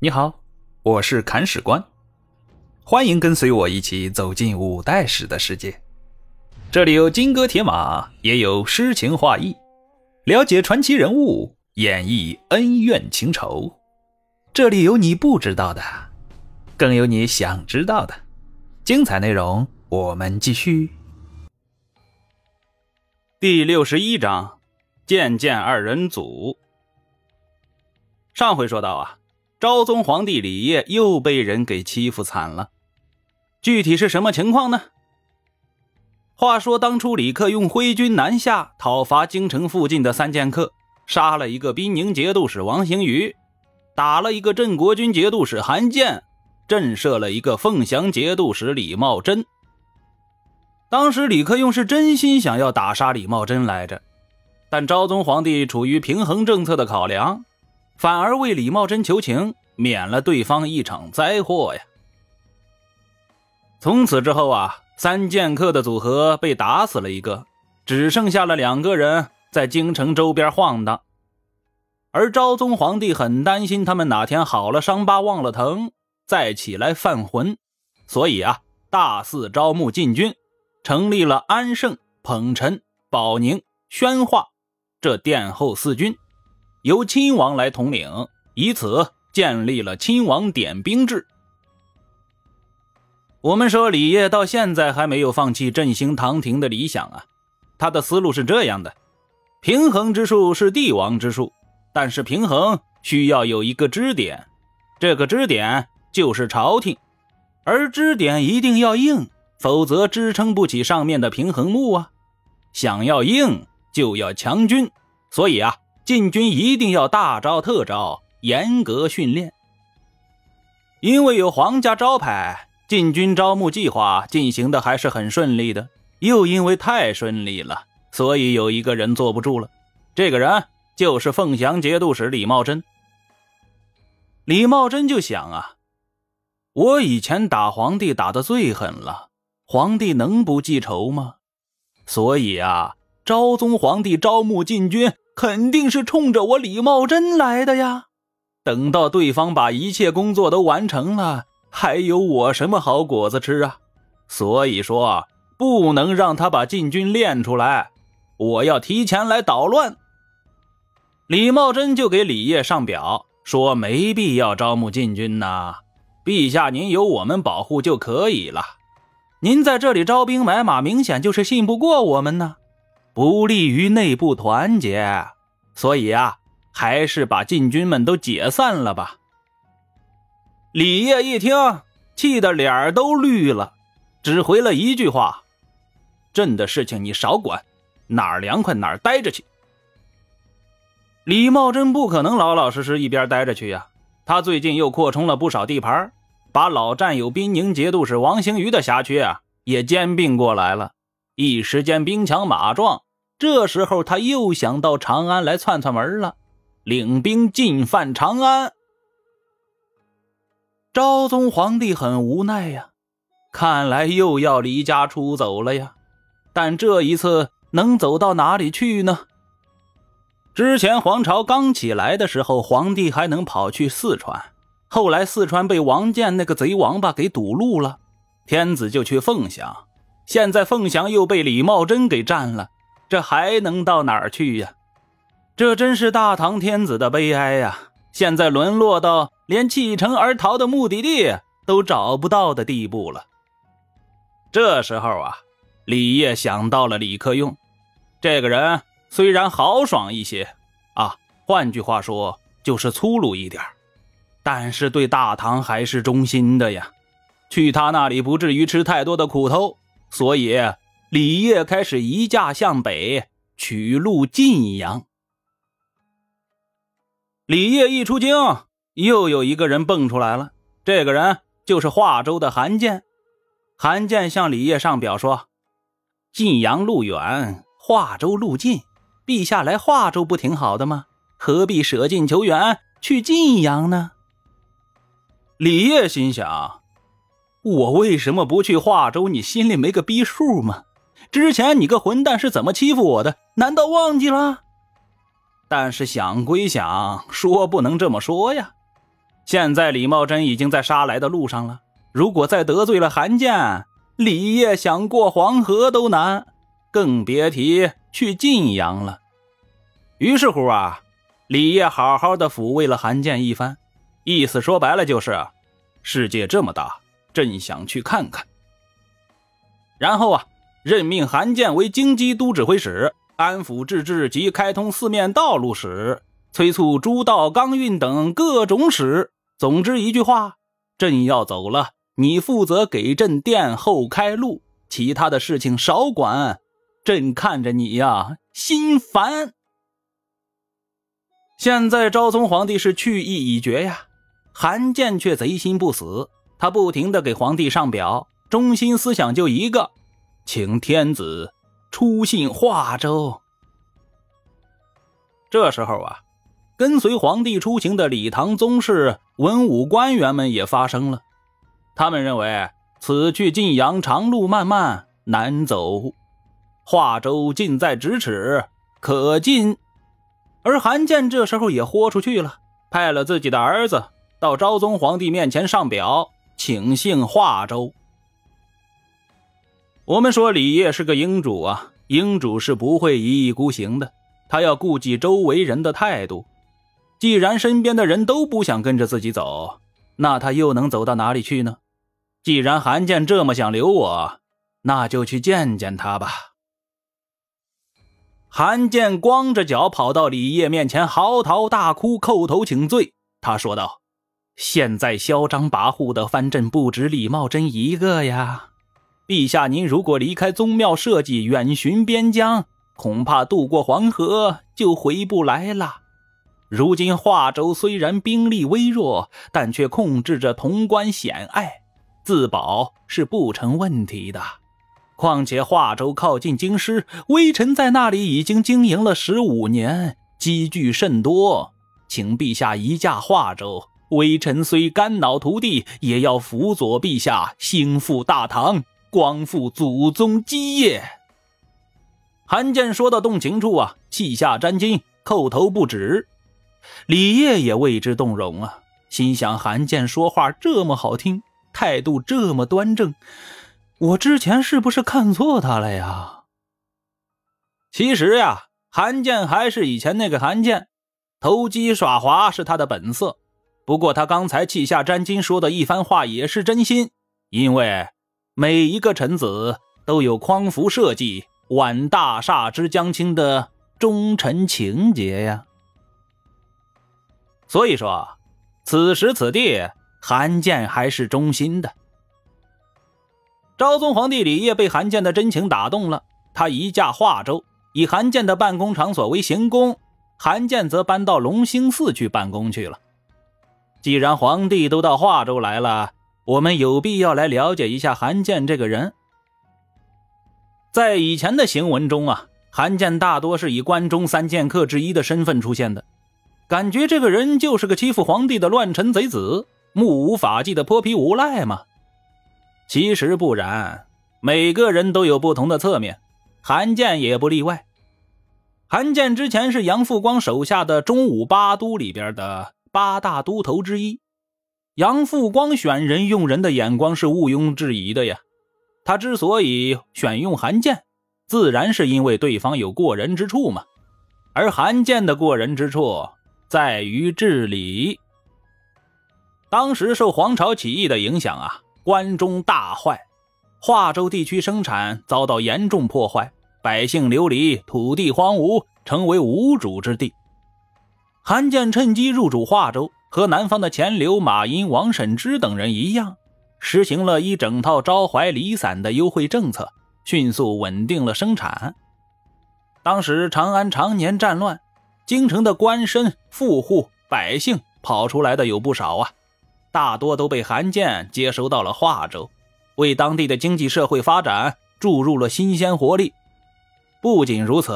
你好，我是砍史官，欢迎跟随我一起走进五代史的世界。这里有金戈铁马，也有诗情画意，了解传奇人物，演绎恩怨情仇。这里有你不知道的，更有你想知道的。精彩内容，我们继续。第六十一章，见见二人组。上回说到啊。昭宗皇帝李晔又被人给欺负惨了，具体是什么情况呢？话说当初李克用挥军南下讨伐京城附近的三剑客，杀了一个兵宁节度使王行瑜，打了一个镇国军节度使韩建，震慑了一个凤翔节度使李茂贞。当时李克用是真心想要打杀李茂贞来着，但昭宗皇帝处于平衡政策的考量。反而为李茂贞求情，免了对方一场灾祸呀。从此之后啊，三剑客的组合被打死了一个，只剩下了两个人在京城周边晃荡。而昭宗皇帝很担心他们哪天好了伤疤忘了疼，再起来犯浑，所以啊，大肆招募禁军，成立了安胜、捧陈、保宁、宣化这殿后四军。由亲王来统领，以此建立了亲王点兵制。我们说李晔到现在还没有放弃振兴唐廷的理想啊，他的思路是这样的：平衡之术是帝王之术，但是平衡需要有一个支点，这个支点就是朝廷，而支点一定要硬，否则支撑不起上面的平衡木啊。想要硬，就要强军，所以啊。禁军一定要大招特招，严格训练。因为有皇家招牌，禁军招募计划进行的还是很顺利的。又因为太顺利了，所以有一个人坐不住了。这个人就是凤翔节度使李茂贞。李茂贞就想啊，我以前打皇帝打的最狠了，皇帝能不记仇吗？所以啊，昭宗皇帝招募禁军。肯定是冲着我李茂贞来的呀！等到对方把一切工作都完成了，还有我什么好果子吃啊？所以说，不能让他把禁军练出来，我要提前来捣乱。李茂贞就给李烨上表说：“没必要招募禁军呐，陛下您有我们保护就可以了。您在这里招兵买马，明显就是信不过我们呢。”不利于内部团结，所以啊，还是把禁军们都解散了吧。李烨一听，气得脸儿都绿了，只回了一句话：“朕的事情你少管，哪儿凉快哪儿待着去。”李茂贞不可能老老实实一边待着去呀，他最近又扩充了不少地盘，把老战友滨宁节度使王行瑜的辖区啊也兼并过来了，一时间兵强马壮。这时候，他又想到长安来窜窜门了，领兵进犯长安。昭宗皇帝很无奈呀，看来又要离家出走了呀。但这一次能走到哪里去呢？之前皇朝刚起来的时候，皇帝还能跑去四川，后来四川被王建那个贼王八给堵路了，天子就去凤翔，现在凤翔又被李茂贞给占了。这还能到哪儿去呀？这真是大唐天子的悲哀呀！现在沦落到连弃城而逃的目的地都找不到的地步了。这时候啊，李烨想到了李克用，这个人虽然豪爽一些啊，换句话说就是粗鲁一点但是对大唐还是忠心的呀。去他那里不至于吃太多的苦头，所以。李烨开始移驾向北，取路晋阳。李烨一出京，又有一个人蹦出来了。这个人就是华州的韩建。韩建向李烨上表说：“晋阳路远，华州路近，陛下来华州不挺好的吗？何必舍近求远去晋阳呢？”李烨心想：“我为什么不去华州？你心里没个逼数吗？”之前你个混蛋是怎么欺负我的？难道忘记了？但是想归想，说不能这么说呀。现在李茂贞已经在杀来的路上了，如果再得罪了韩建，李业想过黄河都难，更别提去晋阳了。于是乎啊，李业好好的抚慰了韩建一番，意思说白了就是：世界这么大，朕想去看看。然后啊，任命韩建为京畿都指挥使、安抚治治及开通四面道路使、催促诸道钢运等各种使。总之一句话，朕要走了，你负责给朕殿后开路，其他的事情少管。朕看着你呀，心烦。现在昭宗皇帝是去意已决呀，韩建却贼心不死，他不停的给皇帝上表，中心思想就一个，请天子出信华州。这时候啊。跟随皇帝出行的李唐宗室、文武官员们也发声了，他们认为此去晋阳长路漫漫难走，华州近在咫尺，可进。而韩建这时候也豁出去了，派了自己的儿子到昭宗皇帝面前上表，请幸华州。我们说李业是个英主啊，英主是不会一意孤行的，他要顾及周围人的态度。既然身边的人都不想跟着自己走，那他又能走到哪里去呢？既然韩建这么想留我，那就去见见他吧。韩建光着脚跑到李业面前，嚎啕大哭，叩头请罪。他说道：“现在嚣张跋扈的藩镇不止李茂贞一个呀！陛下，您如果离开宗庙社稷，远巡边疆，恐怕渡过黄河就回不来了。”如今华州虽然兵力微弱，但却控制着潼关险隘，自保是不成问题的。况且华州靠近京师，微臣在那里已经经营了十五年，积聚甚多。请陛下移驾华州，微臣虽肝脑涂地，也要辅佐陛下兴复大唐，光复祖宗基业。韩建说到动情处啊，泣下沾襟，叩头不止。李烨也为之动容啊，心想韩建说话这么好听，态度这么端正，我之前是不是看错他了呀？其实呀，韩建还是以前那个韩建，投机耍滑是他的本色。不过他刚才泣下沾襟说的一番话也是真心，因为每一个臣子都有匡扶社稷、挽大厦之将倾的忠臣情节呀。所以说，此时此地，韩建还是忠心的。昭宗皇帝李业被韩建的真情打动了，他移驾华州，以韩建的办公场所为行宫，韩建则搬到龙兴寺去办公去了。既然皇帝都到华州来了，我们有必要来了解一下韩建这个人。在以前的行文中啊，韩建大多是以关中三剑客之一的身份出现的。感觉这个人就是个欺负皇帝的乱臣贼子、目无法纪的泼皮无赖嘛？其实不然，每个人都有不同的侧面，韩建也不例外。韩建之前是杨复光手下的中武八都里边的八大都头之一，杨复光选人用人的眼光是毋庸置疑的呀。他之所以选用韩建，自然是因为对方有过人之处嘛。而韩建的过人之处。在于治理。当时受黄巢起义的影响啊，关中大坏，华州地区生产遭到严重破坏，百姓流离，土地荒芜，成为无主之地。韩建趁机入主华州，和南方的钱镠、马殷、王审知等人一样，实行了一整套招怀离散的优惠政策，迅速稳定了生产。当时长安常年战乱。京城的官绅、富户、百姓跑出来的有不少啊，大多都被韩建接收到了华州，为当地的经济社会发展注入了新鲜活力。不仅如此，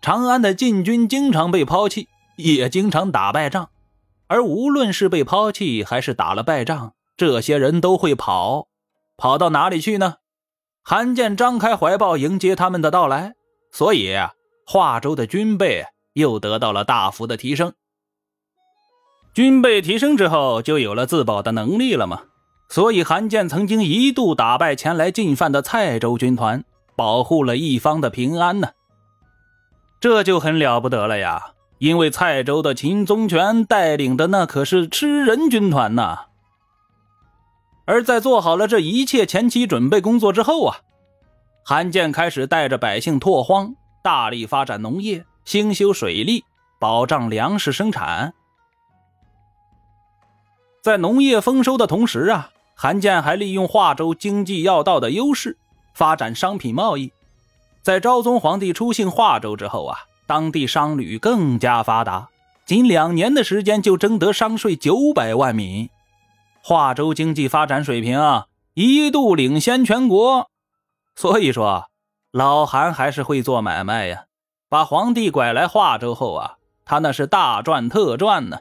长安的禁军经常被抛弃，也经常打败仗。而无论是被抛弃还是打了败仗，这些人都会跑，跑到哪里去呢？韩建张开怀抱迎接他们的到来，所以华州的军备。又得到了大幅的提升。军备提升之后，就有了自保的能力了嘛。所以韩建曾经一度打败前来进犯的蔡州军团，保护了一方的平安呢。这就很了不得了呀！因为蔡州的秦宗权带领的那可是吃人军团呐。而在做好了这一切前期准备工作之后啊，韩建开始带着百姓拓荒，大力发展农业，兴修水利，保障粮食生产。在农业丰收的同时啊，韩建还利用华州经济要道的优势，发展商品贸易。在昭宗皇帝出幸华州之后啊，当地商旅更加发达，仅两年的时间就征得商税九百万民。华州经济发展水平啊，一度领先全国。所以说，老韩还是会做买卖呀。把皇帝拐来华州后啊，他那是大赚特赚呢。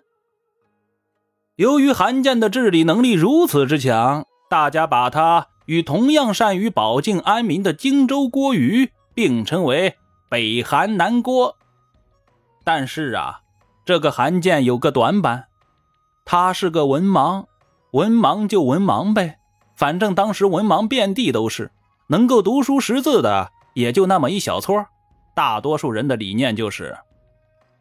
由于韩建的治理能力如此之强，大家把他与同样善于保境安民的荆州郭瑜并称为北韩南郭。但是啊，这个韩建有个短板，他是个文盲，文盲就文盲呗，反正当时文盲遍地都是，能够读书识字的也就那么一小撮，大多数人的理念就是：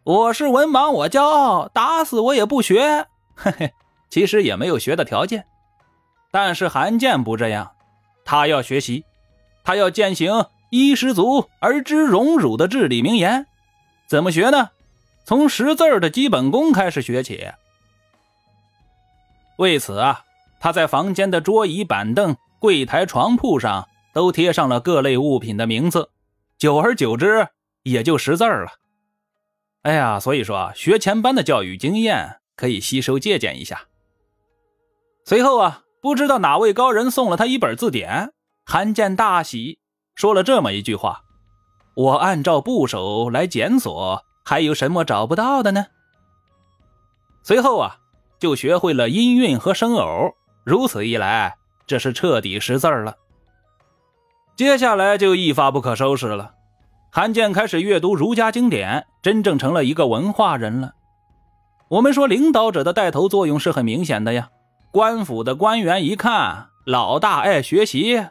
我是文盲，我骄傲，打死我也不学。嘿嘿，其实也没有学的条件，但是韩建不这样，他要学习，他要践行“衣食足而知荣辱”的至理名言。怎么学呢？从识字的基本功开始学起。为此啊，他在房间的桌椅板凳、柜台、床铺上都贴上了各类物品的名字，久而久之也就识字了。哎呀，所以说学前班的教育经验。可以吸收借鉴一下。随后啊，不知道哪位高人送了他一本字典，韩建大喜，说了这么一句话：“我按照部首来检索，还有什么找不到的呢？”随后啊，就学会了音韵和声偶，如此一来，这是彻底识字了。接下来就一发不可收拾了，韩建开始阅读儒家经典，真正成了一个文化人了。我们说，领导者的带头作用是很明显的呀。官府的官员一看老大爱学习，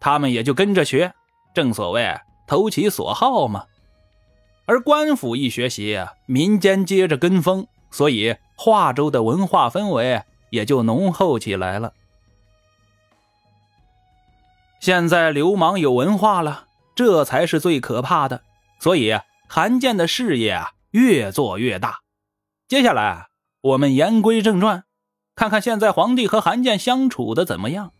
他们也就跟着学。正所谓投其所好嘛。而官府一学习，民间接着跟风，所以华州的文化氛围也就浓厚起来了。现在流氓有文化了，这才是最可怕的。所以韩建的事业啊，越做越大。接下来，我们言归正传，看看现在皇帝和韩建相处的怎么样。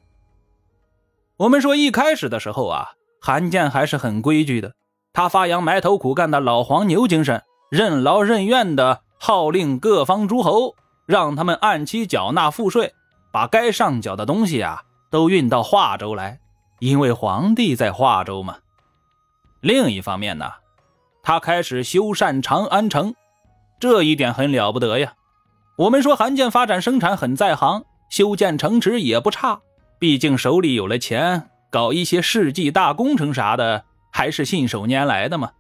我们说，一开始的时候啊，韩建还是很规矩的，他发扬埋头苦干的老黄牛精神，任劳任怨的号令各方诸侯，让他们按期缴纳赋税，把该上缴的东西啊都运到华州来，因为皇帝在华州嘛。另一方面呢，他开始修缮长安城。这一点很了不得呀！我们说韩建发展生产很在行，修建城池也不差，毕竟手里有了钱，搞一些世纪大工程啥的还是信手拈来的嘛。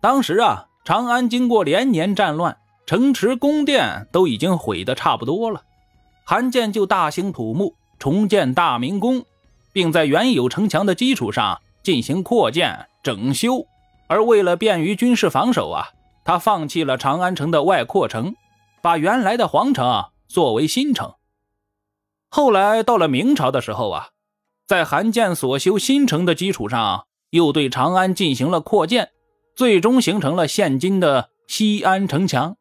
当时啊，长安经过连年战乱，城池宫殿都已经毁得差不多了，韩建就大兴土木，重建大明宫，并在原有城墙的基础上进行扩建整修，而为了便于军事防守啊。他放弃了长安城的外扩城，把原来的皇城作为新城。后来到了明朝的时候啊，在韩建所修新城的基础上，又对长安进行了扩建，最终形成了现今的西安城墙。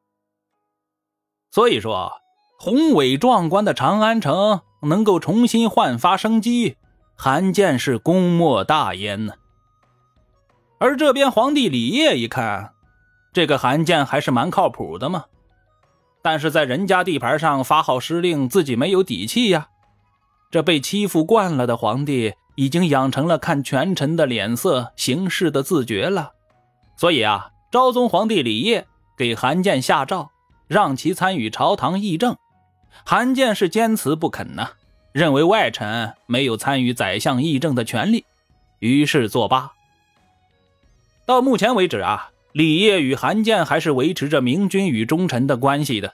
所以说，宏伟壮观的长安城能够重新焕发生机，韩建是功莫大焉呢。而这边皇帝李业一看。这个韩建还是蛮靠谱的嘛，但是在人家地盘上发号施令，自己没有底气呀。这被欺负惯了的皇帝，已经养成了看权臣的脸色行事的自觉了。所以啊，昭宗皇帝李晔给韩建下诏，让其参与朝堂议政。韩建是坚持不肯呢，认为外臣没有参与宰相议政的权利，于是作罢。到目前为止啊。李烨与韩建还是维持着明君与忠臣的关系的，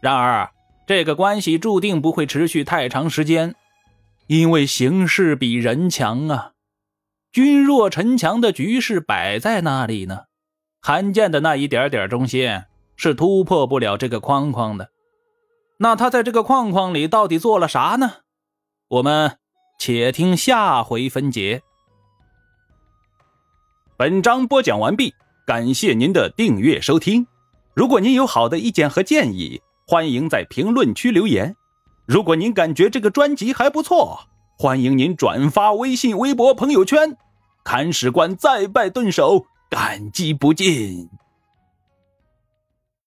然而，这个关系注定不会持续太长时间，因为形势比人强啊，君弱臣强的局势摆在那里呢。韩建的那一点点忠心是突破不了这个框框的。那他在这个框框里到底做了啥呢？我们且听下回分解。本章播讲完毕，感谢您的订阅收听。如果您有好的意见和建议，欢迎在评论区留言。如果您感觉这个专辑还不错，欢迎您转发微信、微博、朋友圈。看史官再拜顿首。感激不尽。